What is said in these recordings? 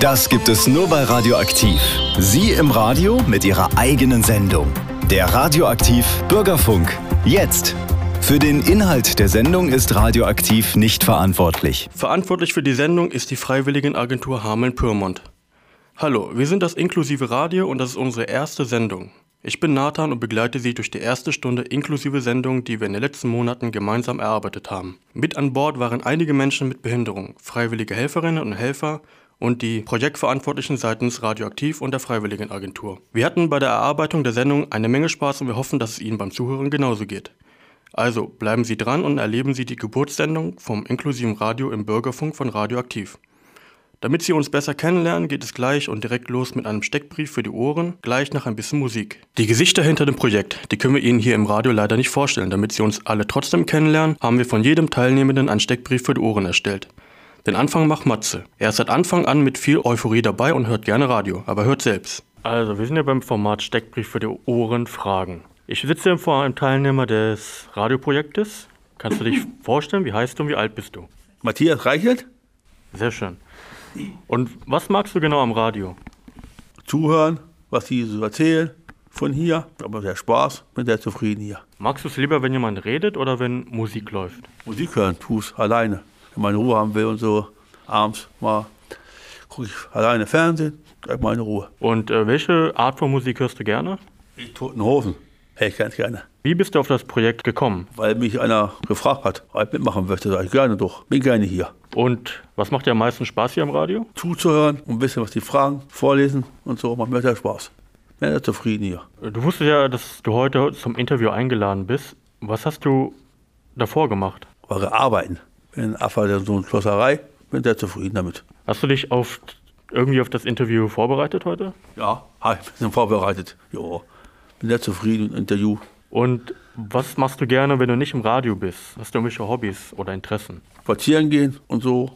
Das gibt es nur bei Radioaktiv. Sie im Radio mit Ihrer eigenen Sendung. Der Radioaktiv Bürgerfunk. Jetzt. Für den Inhalt der Sendung ist Radioaktiv nicht verantwortlich. Verantwortlich für die Sendung ist die Freiwilligenagentur Hameln-Pyrmont. Hallo, wir sind das inklusive Radio und das ist unsere erste Sendung. Ich bin Nathan und begleite Sie durch die erste Stunde inklusive Sendung, die wir in den letzten Monaten gemeinsam erarbeitet haben. Mit an Bord waren einige Menschen mit Behinderung, freiwillige Helferinnen und Helfer und die Projektverantwortlichen seitens Radioaktiv und der Freiwilligenagentur. Wir hatten bei der Erarbeitung der Sendung eine Menge Spaß und wir hoffen, dass es Ihnen beim Zuhören genauso geht. Also bleiben Sie dran und erleben Sie die Geburtssendung vom inklusiven Radio im Bürgerfunk von Radioaktiv. Damit Sie uns besser kennenlernen, geht es gleich und direkt los mit einem Steckbrief für die Ohren, gleich nach ein bisschen Musik. Die Gesichter hinter dem Projekt, die können wir Ihnen hier im Radio leider nicht vorstellen. Damit Sie uns alle trotzdem kennenlernen, haben wir von jedem Teilnehmenden einen Steckbrief für die Ohren erstellt. Den Anfang macht Matze. Er ist seit Anfang an mit viel Euphorie dabei und hört gerne Radio, aber hört selbst. Also, wir sind ja beim Format Steckbrief für die Ohren Fragen. Ich sitze hier vor einem Teilnehmer des Radioprojektes. Kannst du dich vorstellen, wie heißt du und wie alt bist du? Matthias Reichelt? Sehr schön. Und was magst du genau am Radio? Zuhören, was die so erzählen von hier. Aber sehr Spaß, bin sehr zufrieden hier. Magst du es lieber, wenn jemand redet oder wenn Musik läuft? Musik hören, tu's alleine. Wenn man Ruhe haben will und so, abends mal gucke ich alleine Fernsehen, gleich meine Ruhe. Und äh, welche Art von Musik hörst du gerne? Die Toten Hosen, hey, ganz gerne. Wie bist du auf das Projekt gekommen? Weil mich einer gefragt hat, ob ich mitmachen möchte, sage ich gerne doch, bin gerne hier. Und was macht dir am meisten Spaß hier am Radio? Zuzuhören und ein bisschen was die fragen, vorlesen und so, macht mir sehr Spaß. Bin sehr zufrieden hier. Du wusstest ja, dass du heute zum Interview eingeladen bist. Was hast du davor gemacht? War arbeiten. Bin Affe der so eine Schlosserei, bin sehr zufrieden damit. Hast du dich auf irgendwie auf das Interview vorbereitet heute? Ja, habe ich ein bisschen vorbereitet. Jo, bin sehr zufrieden mit dem Interview. Und was machst du gerne, wenn du nicht im Radio bist? Hast du irgendwelche Hobbys oder Interessen? Spazieren gehen und so,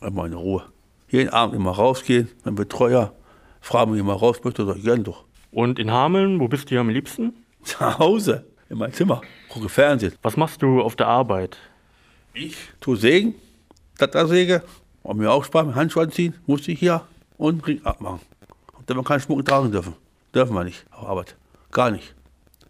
einfach in Ruhe. Jeden Abend immer rausgehen, mein Betreuer fragt mich immer raus möchte, sag ich gerne doch. Und in Hameln, wo bist du am liebsten? Zu Hause, in meinem Zimmer, gucke Fernsehen. Was machst du auf der Arbeit? Ich tue Sägen, Dattersäge, und mir auch Spaß mit Handschuhe anziehen, musste ich hier und Ring abmachen. Und dann man keinen Schmuck tragen dürfen. Dürfen wir nicht auf Arbeit. Gar nicht.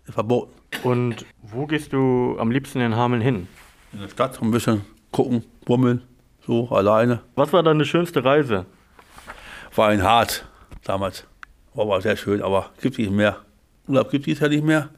Ist verboten. Und wo gehst du am liebsten in Hameln hin? In der Stadt ein bisschen gucken, bummeln, so alleine. Was war deine schönste Reise? War ein hart damals. War aber sehr schön, aber gibt nicht mehr. Urlaub gibt es ja nicht mehr.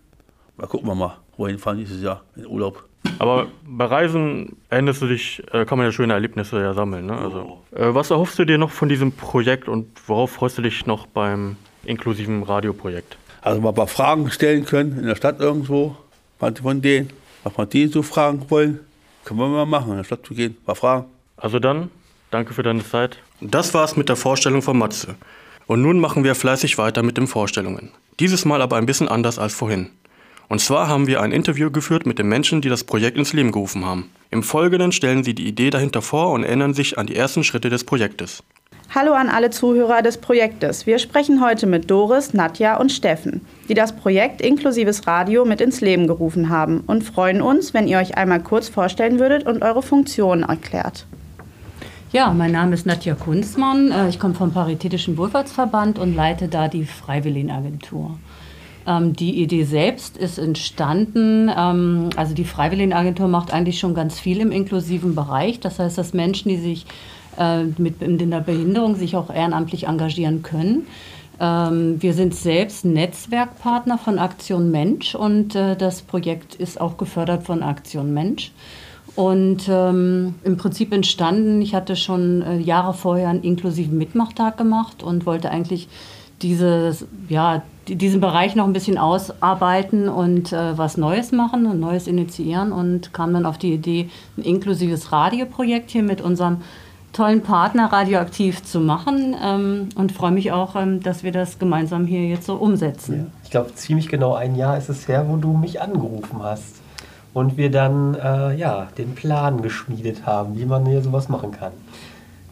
Mal gucken wir mal, wohin fahren dieses Jahr in Urlaub. Aber bei Reisen erinnerst du dich, äh, kann man ja schöne Erlebnisse ja sammeln. Ne? Also, äh, was erhoffst du dir noch von diesem Projekt und worauf freust du dich noch beim inklusiven Radioprojekt? Also mal ein paar Fragen stellen können in der Stadt irgendwo. Manche von denen, was man die so fragen wollen, können wir mal machen, in der Stadt zu gehen, ein paar Fragen. Also dann, danke für deine Zeit. Das war's mit der Vorstellung von Matze. Und nun machen wir fleißig weiter mit den Vorstellungen. Dieses Mal aber ein bisschen anders als vorhin. Und zwar haben wir ein Interview geführt mit den Menschen, die das Projekt ins Leben gerufen haben. Im Folgenden stellen sie die Idee dahinter vor und erinnern sich an die ersten Schritte des Projektes. Hallo an alle Zuhörer des Projektes. Wir sprechen heute mit Doris, Nadja und Steffen, die das Projekt Inklusives Radio mit ins Leben gerufen haben und freuen uns, wenn ihr euch einmal kurz vorstellen würdet und eure Funktionen erklärt. Ja, mein Name ist Nadja Kunzmann. Äh, Ich komme vom Paritätischen Wohlfahrtsverband und leite da die Freiwilligenagentur. Ähm, Die Idee selbst ist entstanden, ähm, also die Freiwilligenagentur macht eigentlich schon ganz viel im inklusiven Bereich. Das heißt, dass Menschen, die sich äh, mit in der Behinderung sich auch ehrenamtlich engagieren können. Ähm, Wir sind selbst Netzwerkpartner von Aktion Mensch und äh, das Projekt ist auch gefördert von Aktion Mensch. Und ähm, im Prinzip entstanden, ich hatte schon äh, Jahre vorher einen inklusiven Mitmachtag gemacht und wollte eigentlich dieses, ja, die- diesen Bereich noch ein bisschen ausarbeiten und äh, was Neues machen und Neues initiieren und kam dann auf die Idee, ein inklusives Radioprojekt hier mit unserem tollen Partner Radioaktiv zu machen ähm, und freue mich auch, ähm, dass wir das gemeinsam hier jetzt so umsetzen. Ich glaube, ziemlich genau ein Jahr ist es her, wo du mich angerufen hast. Und wir dann äh, ja, den Plan geschmiedet haben, wie man hier sowas machen kann.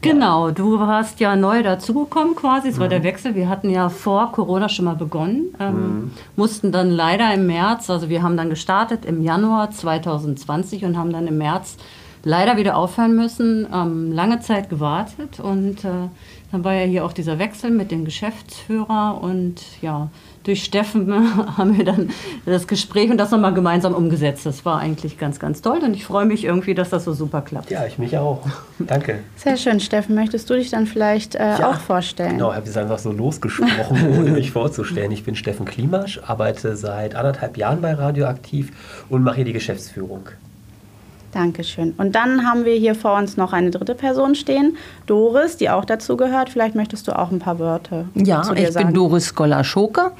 Genau, du warst ja neu dazugekommen quasi, es war der Wechsel. Wir hatten ja vor Corona schon mal begonnen, ähm, mussten dann leider im März, also wir haben dann gestartet im Januar 2020 und haben dann im März leider wieder aufhören müssen, ähm, lange Zeit gewartet. Und äh, Dann war ja hier auch dieser Wechsel mit dem Geschäftsführer und ja, durch Steffen haben wir dann das Gespräch und das nochmal gemeinsam umgesetzt. Das war eigentlich ganz, ganz toll und ich freue mich irgendwie, dass das so super klappt. Ja, ich mich auch. Danke. Sehr schön, Steffen. Möchtest du dich dann vielleicht äh, Ja. auch vorstellen? Genau, ich habe es einfach so losgesprochen, ohne mich vorzustellen. Ich bin Steffen Klimasch, arbeite seit anderthalb Jahren bei Radioaktiv und mache hier die Geschäftsführung. Dankeschön. Und dann haben wir hier vor uns noch eine dritte Person stehen, Doris, die auch dazu gehört. Vielleicht möchtest du auch ein paar Wörter Ja, zu dir ich sagen. bin Doris Golaschoke,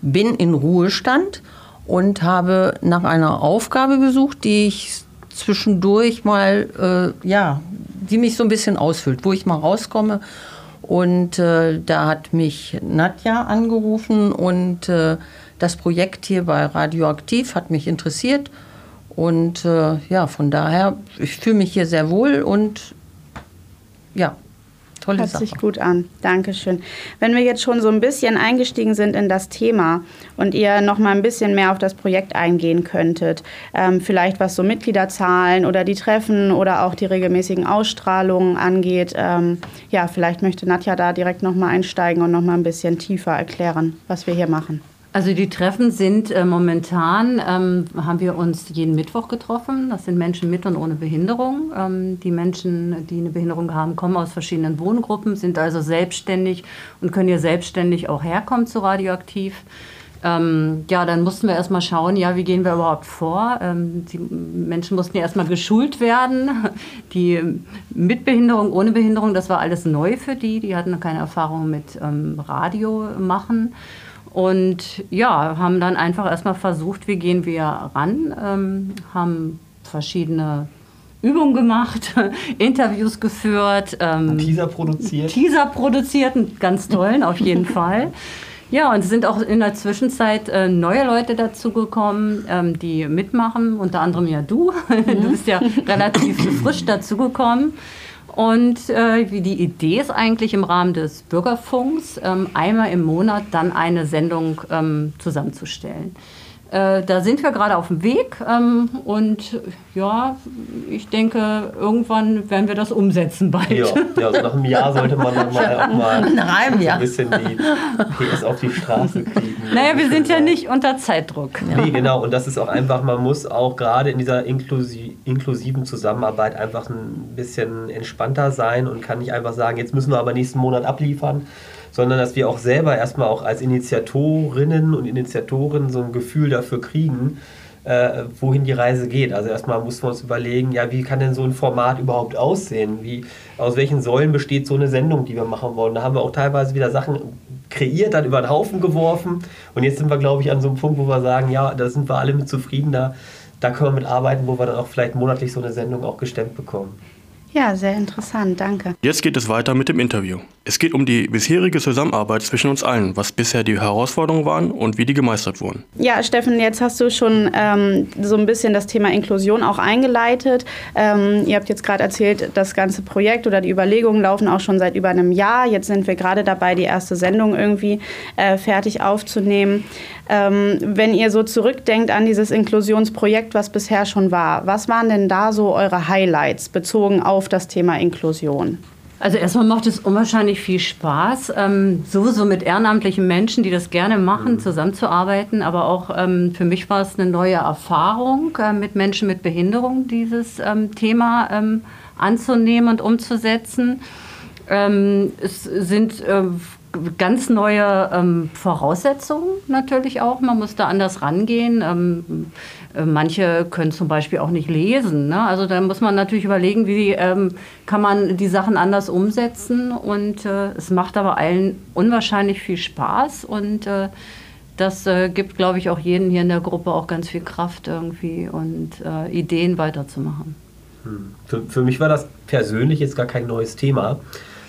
bin in Ruhestand und habe nach einer Aufgabe gesucht, die ich zwischendurch mal, äh, ja, die mich so ein bisschen ausfüllt, wo ich mal rauskomme. Und äh, da hat mich Nadja angerufen und äh, das Projekt hier bei Radioaktiv hat mich interessiert. Und äh, ja, von daher, ich fühle mich hier sehr wohl und ja, tolle Hört Sache. sich gut an. Dankeschön. Wenn wir jetzt schon so ein bisschen eingestiegen sind in das Thema und ihr noch mal ein bisschen mehr auf das Projekt eingehen könntet, ähm, vielleicht was so Mitgliederzahlen oder die Treffen oder auch die regelmäßigen Ausstrahlungen angeht, ähm, ja, vielleicht möchte Nadja da direkt noch mal einsteigen und noch mal ein bisschen tiefer erklären, was wir hier machen. Also die Treffen sind äh, momentan, ähm, haben wir uns jeden Mittwoch getroffen. Das sind Menschen mit und ohne Behinderung. Ähm, die Menschen, die eine Behinderung haben, kommen aus verschiedenen Wohngruppen, sind also selbstständig und können hier selbstständig auch herkommen zu Radioaktiv. Ähm, ja, dann mussten wir erstmal schauen, ja, wie gehen wir überhaupt vor? Ähm, die Menschen mussten ja erstmal geschult werden. Die mit Behinderung, ohne Behinderung, das war alles neu für die. Die hatten keine Erfahrung mit ähm, Radio machen. Und ja, haben dann einfach erstmal versucht, wie gehen wir ran, ähm, haben verschiedene Übungen gemacht, Interviews geführt, ähm, Teaser produziert. Teaser produziert, einen ganz tollen auf jeden Fall. Ja, und es sind auch in der Zwischenzeit äh, neue Leute dazugekommen, ähm, die mitmachen, unter anderem ja du. Du bist ja relativ frisch dazugekommen. Und äh, die Idee ist eigentlich im Rahmen des Bürgerfunks, ähm, einmal im Monat dann eine Sendung ähm, zusammenzustellen. Äh, da sind wir gerade auf dem Weg ähm, und ja, ich denke, irgendwann werden wir das umsetzen bald. Ja, ja also nach einem Jahr sollte man dann mal auch mal Nach einem so Jahr. ein bisschen die PS auf die Straße kriegen. Naja, wir sind ja nicht unter Zeitdruck. Nee, genau. Und das ist auch einfach, man muss auch gerade in dieser inklusi inklusiven Zusammenarbeit einfach ein bisschen entspannter sein und kann nicht einfach sagen, jetzt müssen wir aber nächsten Monat abliefern, sondern dass wir auch selber erstmal auch als Initiatorinnen und Initiatoren so ein Gefühl dafür kriegen, äh, wohin die Reise geht. Also erstmal muss man uns überlegen, ja, wie kann denn so ein Format überhaupt aussehen? Wie, aus welchen Säulen besteht so eine Sendung, die wir machen wollen? Da haben wir auch teilweise wieder Sachen kreiert, dann über den Haufen geworfen. Und jetzt sind wir, glaube ich, an so einem Punkt, wo wir sagen, ja, da sind wir alle mit zufrieden, da, da können wir mit arbeiten, wo wir dann auch vielleicht monatlich so eine Sendung auch gestemmt bekommen. Ja, sehr interessant, danke. Jetzt geht es weiter mit dem Interview. Es geht um die bisherige Zusammenarbeit zwischen uns allen, was bisher die Herausforderungen waren und wie die gemeistert wurden. Ja, Steffen, jetzt hast du schon ähm, so ein bisschen das Thema Inklusion auch eingeleitet. Ähm, ihr habt jetzt gerade erzählt, das ganze Projekt oder die Überlegungen laufen auch schon seit über einem Jahr. Jetzt sind wir gerade dabei, die erste Sendung irgendwie äh, fertig aufzunehmen. Ähm, wenn ihr so zurückdenkt an dieses Inklusionsprojekt, was bisher schon war, was waren denn da so eure Highlights bezogen auf das Thema Inklusion? Also erstmal macht es unwahrscheinlich viel Spaß, ähm, sowieso mit ehrenamtlichen Menschen, die das gerne machen, zusammenzuarbeiten. Aber auch ähm, für mich war es eine neue Erfahrung, äh, mit Menschen mit Behinderung dieses ähm, Thema ähm, anzunehmen und umzusetzen. Ähm, es sind äh, ganz neue ähm, Voraussetzungen natürlich auch. Man muss da anders rangehen. Äh, manche können zum Beispiel auch nicht lesen. Ne? Also da muss man natürlich überlegen, wie ähm, kann man die Sachen anders umsetzen. Und äh, es macht aber allen unwahrscheinlich viel Spaß und äh, das äh, gibt, glaube ich, auch jeden hier in der Gruppe auch ganz viel Kraft irgendwie und äh, Ideen weiterzumachen. Für, für mich war das persönlich jetzt gar kein neues Thema.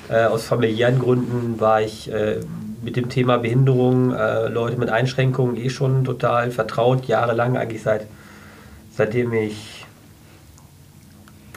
Äh, aus familiären Gründen war ich äh, mit dem Thema Behinderung, äh, Leute mit Einschränkungen eh schon total vertraut, jahrelang, eigentlich seit, seitdem ich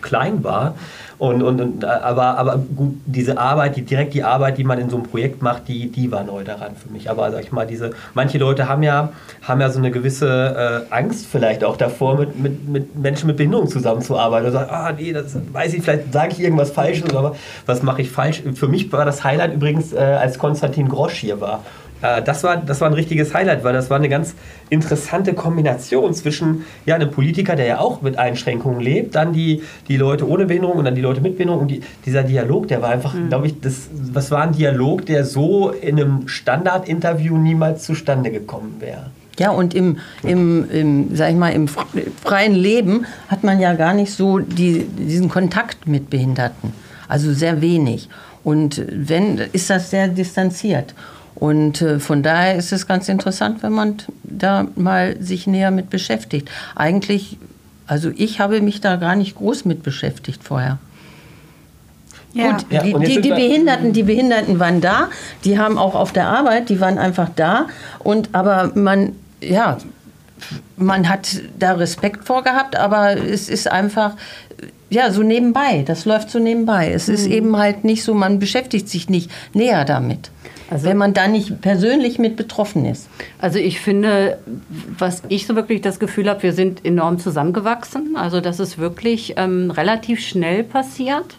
klein war. Und, und, und, aber, aber gut, diese Arbeit, die, direkt die Arbeit, die man in so einem Projekt macht, die, die war neu daran für mich. Aber sag ich mal, diese, manche Leute haben ja, haben ja so eine gewisse äh, Angst vielleicht auch davor, mit, mit, mit Menschen mit Behinderung zusammenzuarbeiten. Und sagen, ah nee, das weiß ich, vielleicht sage ich irgendwas Falsches, aber was mache ich falsch? Für mich war das Highlight übrigens, äh, als Konstantin Grosch hier war äh, das, war, das war ein richtiges Highlight, weil das war eine ganz interessante Kombination zwischen ja, einem Politiker, der ja auch mit Einschränkungen lebt, dann die, die Leute ohne Behinderung und dann die Leute mit Behinderung. Und die, dieser Dialog, der war einfach, mhm. glaube ich, das, das war ein Dialog, der so in einem Standardinterview niemals zustande gekommen wäre. Ja, und im, im, im, sag ich mal, im freien Leben hat man ja gar nicht so die, diesen Kontakt mit Behinderten. Also sehr wenig. Und wenn, ist das sehr distanziert. Und äh, von daher ist es ganz interessant, wenn man da mal sich näher mit beschäftigt. Eigentlich, also ich habe mich da gar nicht groß mit beschäftigt vorher. Ja. Gut, ja, die, die, die, Behinderten, die Behinderten waren da, die haben auch auf der Arbeit, die waren einfach da. Und aber man, ja, man hat da Respekt vorgehabt, aber es ist einfach ja so nebenbei. Das läuft so nebenbei. Es mhm. ist eben halt nicht so, man beschäftigt sich nicht näher damit. Also, wenn man da nicht persönlich mit betroffen ist. Also ich finde, was ich so wirklich das Gefühl habe, wir sind enorm zusammengewachsen. Also das ist wirklich ähm, relativ schnell passiert.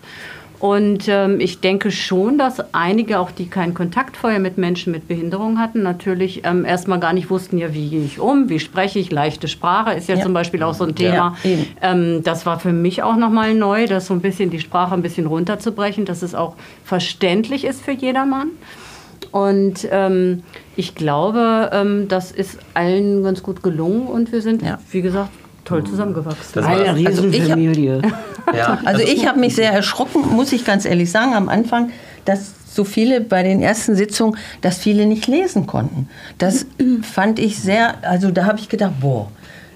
Und ähm, ich denke schon, dass einige, auch die keinen Kontakt vorher mit Menschen mit Behinderung hatten, natürlich ähm, erstmal gar nicht wussten, ja, wie gehe ich um, wie spreche ich, leichte Sprache ist ja, ja. zum Beispiel auch so ein Thema. Ja, ähm, das war für mich auch nochmal neu, das so ein bisschen die Sprache ein bisschen runterzubrechen, dass es auch verständlich ist für jedermann. Und ähm, ich glaube, ähm, das ist allen ganz gut gelungen und wir sind, ja. wie gesagt, toll zusammengewachsen. Das Eine Riesenfamilie. Also ich, ja. also ich habe mich sehr erschrocken, muss ich ganz ehrlich sagen, am Anfang, dass so viele bei den ersten Sitzungen, dass viele nicht lesen konnten. Das fand ich sehr, also da habe ich gedacht, boah,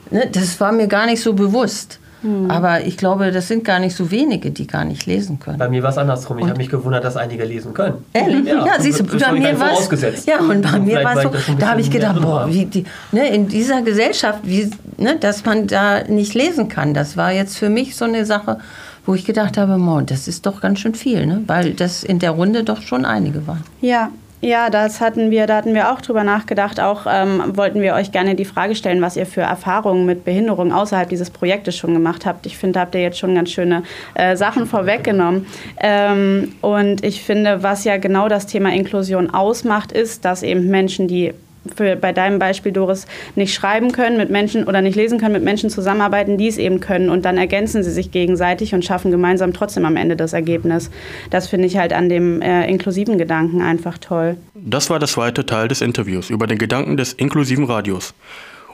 ne, das war mir gar nicht so bewusst. Hm. Aber ich glaube, das sind gar nicht so wenige, die gar nicht lesen können. Bei mir war es andersrum. Ich habe mich gewundert, dass einige lesen können. Ehrlich? Ja, ja siehst du, bei mir war es. Ja, und bei mir war es so, da habe ich gedacht, boah, wie die, ne, in dieser Gesellschaft, wie, ne, dass man da nicht lesen kann, das war jetzt für mich so eine Sache, wo ich gedacht habe, boah, das ist doch ganz schön viel, ne? weil das in der Runde doch schon einige waren. Ja, ja, das hatten wir, da hatten wir auch drüber nachgedacht. Auch ähm, wollten wir euch gerne die Frage stellen, was ihr für Erfahrungen mit Behinderung außerhalb dieses Projektes schon gemacht habt. Ich finde, da habt ihr jetzt schon ganz schöne äh, Sachen vorweggenommen. Ähm, und ich finde, was ja genau das Thema Inklusion ausmacht, ist, dass eben Menschen, die für, bei deinem Beispiel, Doris, nicht schreiben können mit Menschen oder nicht lesen können, mit Menschen zusammenarbeiten, die es eben können. Und dann ergänzen sie sich gegenseitig und schaffen gemeinsam trotzdem am Ende das Ergebnis. Das finde ich halt an dem äh, inklusiven Gedanken einfach toll. Das war der zweite Teil des Interviews über den Gedanken des inklusiven Radios.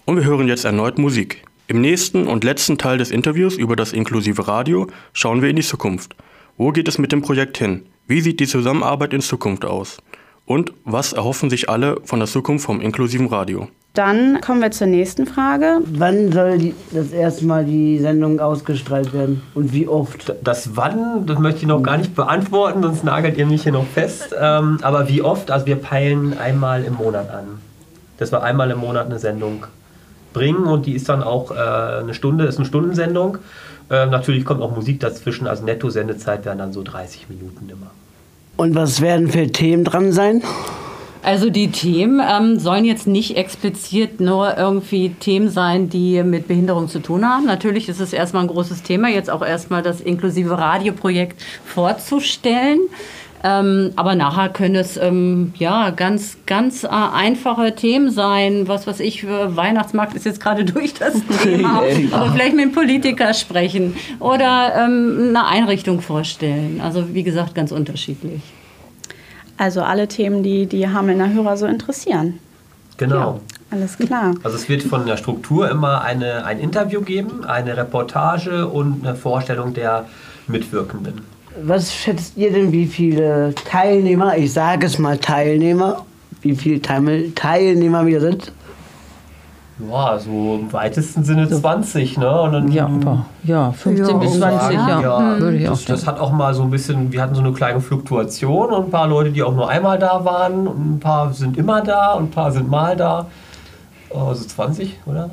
Und wir hören jetzt erneut Musik. Im nächsten und letzten Teil des Interviews über das inklusive Radio schauen wir in die Zukunft. Wo geht es mit dem Projekt hin? Wie sieht die Zusammenarbeit in Zukunft aus? Und was erhoffen sich alle von der Zukunft vom inklusiven Radio? Dann kommen wir zur nächsten Frage. Wann soll die, das erste Mal die Sendung ausgestrahlt werden und wie oft? Das Wann, das möchte ich noch gar nicht beantworten, sonst nagelt ihr mich hier noch fest. Ähm, aber wie oft? Also wir peilen einmal im Monat an. Dass wir einmal im Monat eine Sendung bringen und die ist dann auch äh, eine Stunde, ist eine Stundensendung. Äh, natürlich kommt auch Musik dazwischen, also Netto-Sendezeit werden dann so 30 Minuten immer. Und was werden für Themen dran sein? Also die Themen ähm, sollen jetzt nicht explizit nur irgendwie Themen sein, die mit Behinderung zu tun haben. Natürlich ist es erstmal ein großes Thema, jetzt auch erstmal das inklusive Radioprojekt vorzustellen. Ähm, aber nachher können es ähm, ja ganz, ganz äh, einfache Themen sein. Was weiß ich, Weihnachtsmarkt ist jetzt gerade durch das Thema. Aber vielleicht mit einem Politiker sprechen oder ähm, eine Einrichtung vorstellen. Also wie gesagt, ganz unterschiedlich. Also alle Themen, die die Hamelner Hörer so interessieren. Genau. Ja. Alles klar. Also es wird von der Struktur immer eine, ein Interview geben, eine Reportage und eine Vorstellung der Mitwirkenden. Was schätzt ihr denn, wie viele Teilnehmer, ich sage es mal Teilnehmer, wie viele Teilnehmer wir sind? Ja, so im weitesten Sinne 20, ne? Und dann, ja, ja, 15 ja, bis 20, ja. ja hm. würde ich auch das, das hat auch mal so ein bisschen, wir hatten so eine kleine Fluktuation und ein paar Leute, die auch nur einmal da waren und ein paar sind immer da und ein paar sind mal da. Oh, so 20, oder?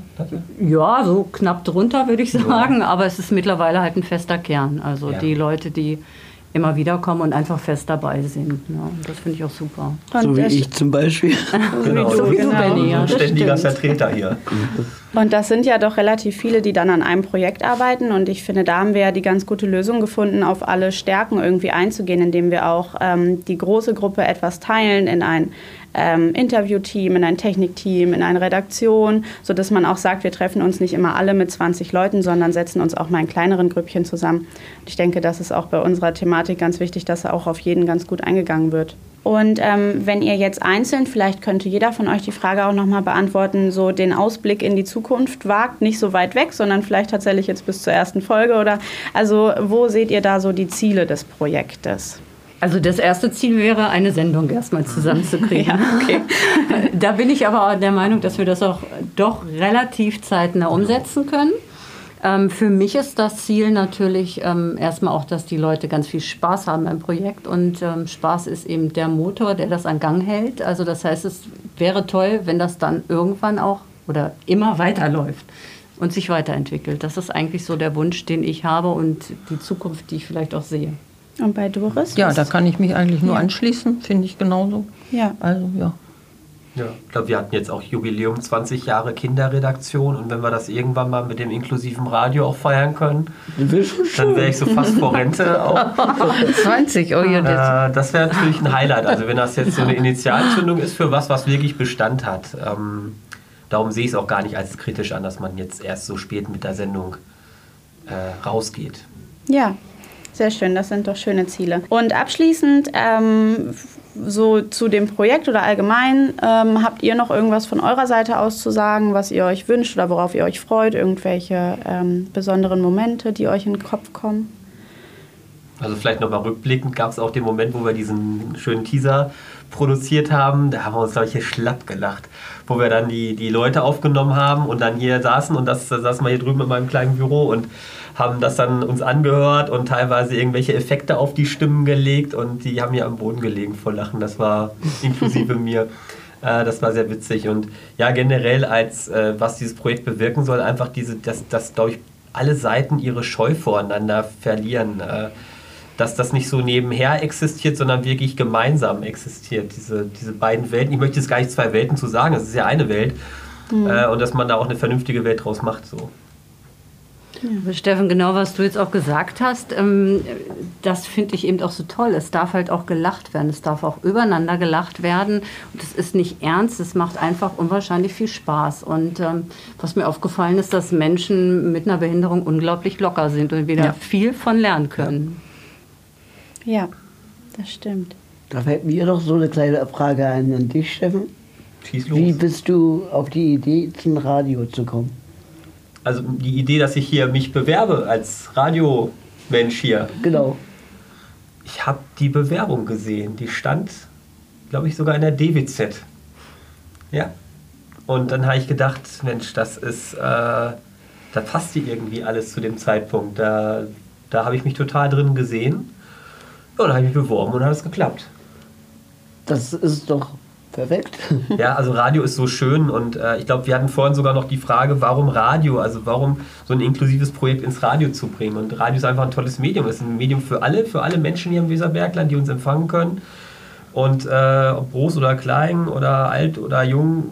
Ja, so knapp drunter würde ich sagen, ja. aber es ist mittlerweile halt ein fester Kern. Also ja. die Leute, die immer wieder kommen und einfach fest dabei sind. Ja, das finde ich auch super. Und so wie ich zum Beispiel. genau, so wie genau. Benny, ja, Ständiger Vertreter hier. Und das sind ja doch relativ viele, die dann an einem Projekt arbeiten. Und ich finde, da haben wir ja die ganz gute Lösung gefunden, auf alle Stärken irgendwie einzugehen, indem wir auch ähm, die große Gruppe etwas teilen in ein ähm, Interviewteam, in ein Technikteam, in eine Redaktion, sodass man auch sagt, wir treffen uns nicht immer alle mit 20 Leuten, sondern setzen uns auch mal in kleineren Grüppchen zusammen. Ich denke, das ist auch bei unserer Thematik ganz wichtig, dass auch auf jeden ganz gut eingegangen wird. Und ähm, wenn ihr jetzt einzeln, vielleicht könnte jeder von euch die Frage auch nochmal beantworten, so den Ausblick in die Zukunft wagt, nicht so weit weg, sondern vielleicht tatsächlich jetzt bis zur ersten Folge oder also wo seht ihr da so die Ziele des Projektes? Also das erste Ziel wäre, eine Sendung erstmal zusammenzukriegen. ja, okay. da bin ich aber der Meinung, dass wir das auch doch relativ zeitnah umsetzen können. Ähm, für mich ist das Ziel natürlich ähm, erstmal auch, dass die Leute ganz viel Spaß haben beim Projekt. Und ähm, Spaß ist eben der Motor, der das an Gang hält. Also das heißt, es wäre toll, wenn das dann irgendwann auch oder immer weiterläuft und sich weiterentwickelt. Das ist eigentlich so der Wunsch, den ich habe und die Zukunft, die ich vielleicht auch sehe. Und bei Doris? Ja, da kann ich mich eigentlich nur ja. anschließen, finde ich genauso. Ja. Also, ja. Ja, ich glaube, wir hatten jetzt auch Jubiläum 20 Jahre Kinderredaktion und wenn wir das irgendwann mal mit dem inklusiven Radio auch feiern können, dann wäre ich so fast vor Rente auch. 20, oh ja. Äh, das wäre natürlich ein Highlight. Also wenn das jetzt so eine Initialzündung ist für was, was wirklich Bestand hat. Ähm, darum sehe ich es auch gar nicht als kritisch an, dass man jetzt erst so spät mit der Sendung äh, rausgeht. Ja, sehr schön, das sind doch schöne Ziele. Und abschließend, ähm, so zu dem Projekt oder allgemein, ähm, habt ihr noch irgendwas von eurer Seite aus zu sagen, was ihr euch wünscht oder worauf ihr euch freut? Irgendwelche ähm, besonderen Momente, die euch in den Kopf kommen? Also vielleicht nochmal rückblickend gab es auch den Moment, wo wir diesen schönen Teaser produziert haben. Da haben wir uns, glaube ich, hier schlapp gelacht, wo wir dann die, die Leute aufgenommen haben und dann hier saßen und das saßen wir hier drüben in meinem kleinen Büro und haben das dann uns angehört und teilweise irgendwelche Effekte auf die Stimmen gelegt und die haben ja am Boden gelegen vor Lachen. Das war inklusive mir. Äh, das war sehr witzig und ja, generell als äh, was dieses Projekt bewirken soll, einfach diese, dass, dass glaube ich, alle Seiten ihre Scheu voreinander verlieren. Äh, dass das nicht so nebenher existiert, sondern wirklich gemeinsam existiert, diese, diese beiden Welten. Ich möchte jetzt gar nicht zwei Welten zu sagen, es ist ja eine Welt. Mhm. Äh, und dass man da auch eine vernünftige Welt draus macht. So. Ja, Steffen, genau was du jetzt auch gesagt hast, ähm, das finde ich eben auch so toll. Es darf halt auch gelacht werden, es darf auch übereinander gelacht werden. Und es ist nicht ernst, es macht einfach unwahrscheinlich viel Spaß. Und ähm, was mir aufgefallen ist, dass Menschen mit einer Behinderung unglaublich locker sind und wieder ja. viel von lernen können. Ja. Ja, das stimmt. Da fällt mir doch so eine kleine Frage ein an dich, Steffen. Wie bist du auf die Idee, zum Radio zu kommen? also die Idee, dass ich hier mich bewerbe als Radiomensch hier. Genau. Ich habe die Bewerbung gesehen. Die stand, glaube ich, sogar in der DWZ. Ja. Und dann habe ich gedacht, Mensch, das ist, äh, da passt die irgendwie alles zu dem Zeitpunkt. Da, da habe ich mich total drin gesehen. Und dann habe ich mich beworben und hat es geklappt. Das ist doch Perfekt. ja, also Radio ist so schön und äh, ich glaube, wir hatten vorhin sogar noch die Frage, warum Radio, also warum so ein inklusives Projekt ins Radio zu bringen. Und Radio ist einfach ein tolles Medium. Es ist ein Medium für alle, für alle Menschen hier im Weserbergland, die uns empfangen können. Und äh, ob groß oder klein oder alt oder jung,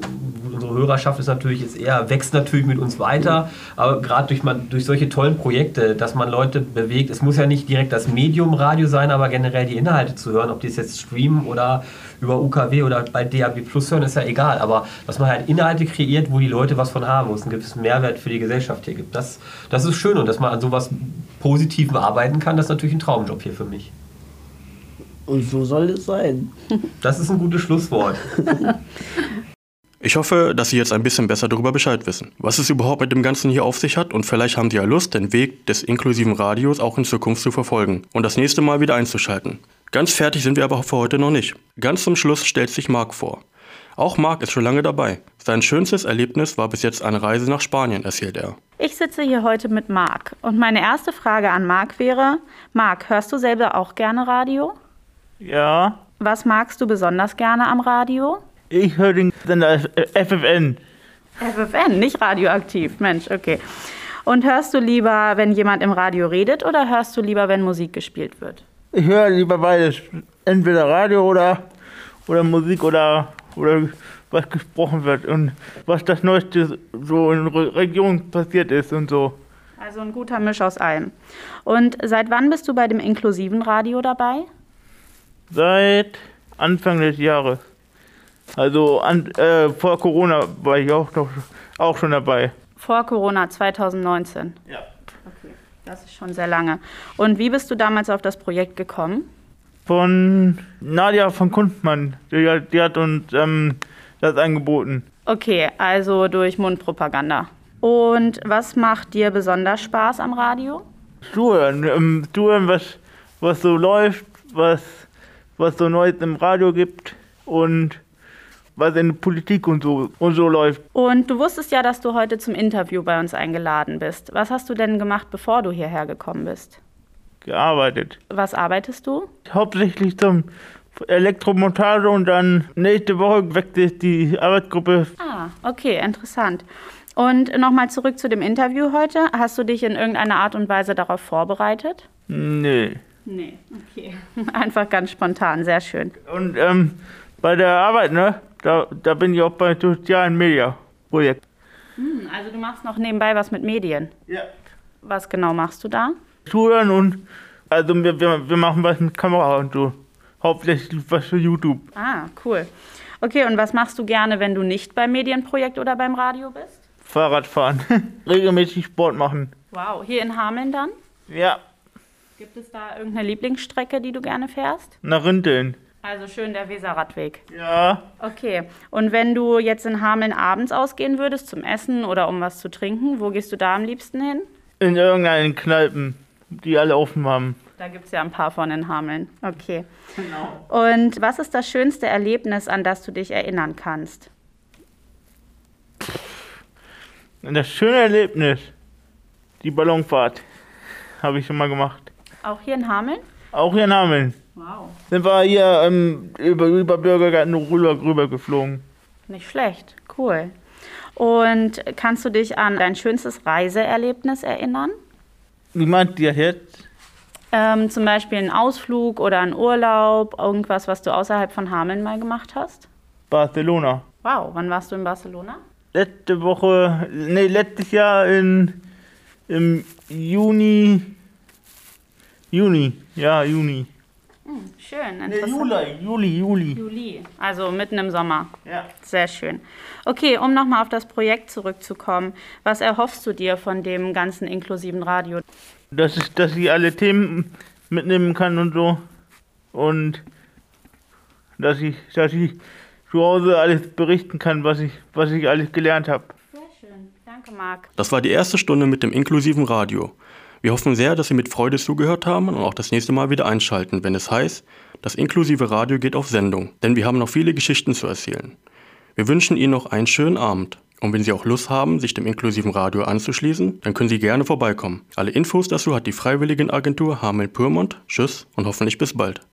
unsere Hörerschaft ist natürlich ist eher, wächst natürlich mit uns weiter, aber gerade durch, durch solche tollen Projekte, dass man Leute bewegt, es muss ja nicht direkt das Medium Radio sein, aber generell die Inhalte zu hören, ob die es jetzt streamen oder über UKW oder bei DAB Plus hören, ist ja egal, aber dass man halt Inhalte kreiert, wo die Leute was von haben, wo es einen gewissen Mehrwert für die Gesellschaft hier gibt, das, das ist schön und dass man an sowas Positivem arbeiten kann, das ist natürlich ein Traumjob hier für mich. Und so soll es sein. Das ist ein gutes Schlusswort. Ich hoffe, dass Sie jetzt ein bisschen besser darüber Bescheid wissen, was es überhaupt mit dem Ganzen hier auf sich hat und vielleicht haben Sie ja Lust, den Weg des inklusiven Radios auch in Zukunft zu verfolgen und das nächste Mal wieder einzuschalten. Ganz fertig sind wir aber für heute noch nicht. Ganz zum Schluss stellt sich Marc vor. Auch Marc ist schon lange dabei. Sein schönstes Erlebnis war bis jetzt eine Reise nach Spanien, erzählt er. Ich sitze hier heute mit Marc und meine erste Frage an Marc wäre, Marc, hörst du selber auch gerne Radio? Ja. Was magst du besonders gerne am Radio? Ich höre den Sender FFN. FFN, nicht radioaktiv. Mensch, okay. Und hörst du lieber, wenn jemand im Radio redet oder hörst du lieber, wenn Musik gespielt wird? Ich höre lieber beides. Entweder Radio oder, oder Musik oder, oder was gesprochen wird und was das Neueste so in der Region passiert ist und so. Also ein guter Misch aus allem. Und seit wann bist du bei dem inklusiven Radio dabei? Seit Anfang des Jahres. Also an, äh, vor Corona war ich auch, noch, auch schon dabei. Vor Corona 2019. Ja. Okay, das ist schon sehr lange. Und wie bist du damals auf das Projekt gekommen? Von Nadja von Kunstmann. Die, hat- die hat uns ähm, das angeboten. Okay, also durch Mundpropaganda. Und was macht dir besonders Spaß am Radio? Zuhören, ähm, zuhören was, was so läuft, was, was so Neues im Radio gibt und was in der Politik und so, und so läuft. Und du wusstest ja, dass du heute zum Interview bei uns eingeladen bist. Was hast du denn gemacht, bevor du hierher gekommen bist? Gearbeitet. Was arbeitest du? Hauptsächlich zum Elektromontage und dann nächste Woche wechselt die Arbeitsgruppe. Ah, okay, interessant. Und nochmal zurück zu dem Interview heute. Hast du dich in irgendeiner Art und Weise darauf vorbereitet? Nee. Nee, okay. Einfach ganz spontan, sehr schön. Und ähm, bei der Arbeit, ne, da, da bin ich auch bei sozialen Media-Projekt. Hm, also du machst noch nebenbei was mit Medien. Ja. Was genau machst du da? Zuhören und also wir, wir, wir machen was mit Kamera und so. Hauptsächlich was für YouTube. Ah, cool. Okay, und was machst du gerne, wenn du nicht beim Medienprojekt oder beim Radio bist? Fahrradfahren. Regelmäßig Sport machen. Wow, hier in Hameln dann? Ja, Gibt es da irgendeine Lieblingsstrecke, die du gerne fährst? nach Rinteln. Also schön der Weserradweg. Ja, Okay, und wenn du jetzt in Hameln abends ausgehen würdest zum Essen oder um was zu trinken, wo gehst du da am liebsten hin? in irgendeinen Kneipen, die alle offen haben. Da gibt es ja ein paar von in Hameln. Okay. Und was ist das schönste Erlebnis, an das du dich erinnern kannst? Das schöne Erlebnis, die Ballonfahrt, habe ich schon mal gemacht. Auch hier in Hameln? Auch hier in Hameln. Wow. Sind wir hier ähm, über, über Bürgergarten rüber, rüber geflogen. Nicht schlecht. Cool. Und kannst du dich an dein schönstes Reiseerlebnis erinnern? Wie meint ihr jetzt? Ähm, zum Beispiel einen Ausflug oder einen Urlaub, irgendwas, was du außerhalb von Hameln mal gemacht hast? Barcelona. Wow, wann warst du in Barcelona? Letzte Woche, nee, letztes Jahr in, im Juni. Juni, ja, Juni. Schön, Nee, interessant. Juli, Juli, Juli. Juli, also mitten im Sommer. Ja. Sehr schön. Okay, um nochmal auf das Projekt zurückzukommen, was erhoffst du dir von dem ganzen inklusiven Radio? Dass ich, dass ich alle Themen mitnehmen kann und so. Und dass ich, dass ich zu Hause alles berichten kann, was ich, was ich alles gelernt habe. Sehr schön. Danke, Marc. Das war die erste Stunde mit dem inklusiven Radio. Wir hoffen sehr, dass Sie mit Freude zugehört haben und auch das nächste Mal wieder einschalten, wenn es heißt, das inklusive Radio geht auf Sendung, denn wir haben noch viele Geschichten zu erzählen. Wir wünschen Ihnen noch einen schönen Abend. Und wenn Sie auch Lust haben, sich dem inklusiven Radio anzuschließen, dann können Sie gerne vorbeikommen. Alle Infos dazu hat die Freiwilligenagentur Hameln-Pyrmont. Tschüss und hoffentlich bis bald.